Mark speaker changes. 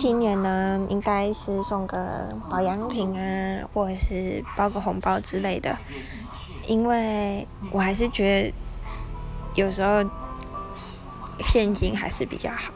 Speaker 1: 今年呢应该是送个保养品啊或者是包个红包之类的因为我还是觉得有时候现金还是比较好。